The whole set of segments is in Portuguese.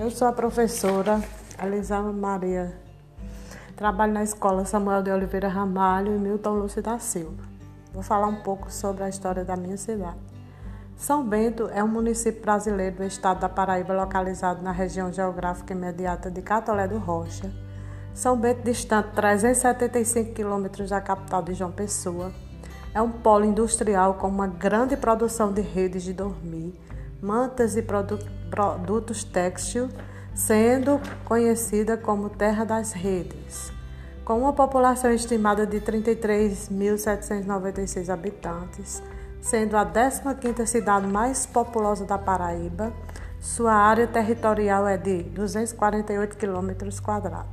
Eu sou a professora Elisama Maria. Trabalho na escola Samuel de Oliveira Ramalho e Milton Lúcio da Silva. Vou falar um pouco sobre a história da minha cidade. São Bento é um município brasileiro do estado da Paraíba, localizado na região geográfica imediata de Catolé do Rocha. São Bento, distante 375 quilômetros da capital de João Pessoa, é um polo industrial com uma grande produção de redes de dormir, mantas e produ produtos têxtil, sendo conhecida como Terra das Redes. Com uma população estimada de 33.796 habitantes, sendo a 15ª cidade mais populosa da Paraíba, sua área territorial é de 248 quilômetros quadrados.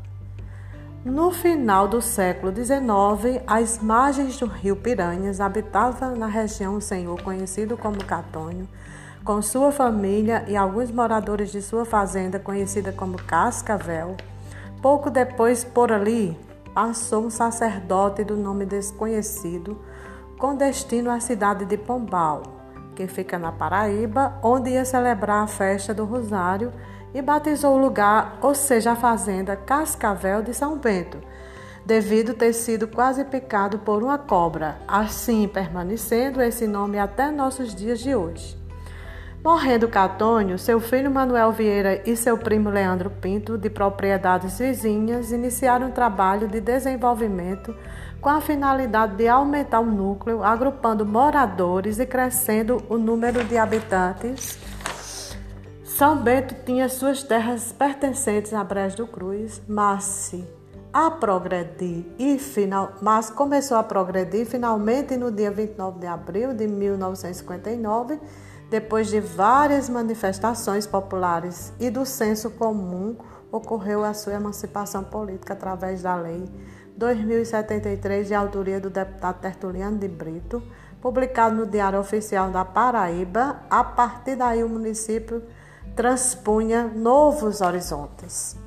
No final do século XIX, às margens do rio Piranhas, habitava na região um senhor conhecido como Catônio, com sua família e alguns moradores de sua fazenda conhecida como Cascavel. Pouco depois, por ali, passou um sacerdote do nome desconhecido, com destino à cidade de Pombal, que fica na Paraíba, onde ia celebrar a festa do Rosário e batizou o lugar, ou seja, a fazenda Cascavel de São Bento, devido ter sido quase picado por uma cobra, assim permanecendo esse nome até nossos dias de hoje. Morrendo Catônio, seu filho Manuel Vieira e seu primo Leandro Pinto, de propriedades vizinhas, iniciaram um trabalho de desenvolvimento com a finalidade de aumentar o núcleo, agrupando moradores e crescendo o número de habitantes. São Bento tinha suas terras pertencentes a Brejo do Cruz, mas se a progredir e final, mas começou a progredir finalmente no dia 29 de abril de 1959, depois de várias manifestações populares e do senso comum, ocorreu a sua emancipação política através da lei 2073 de autoria do deputado Tertuliano de Brito, publicado no Diário Oficial da Paraíba. A partir daí o município transpunha novos horizontes.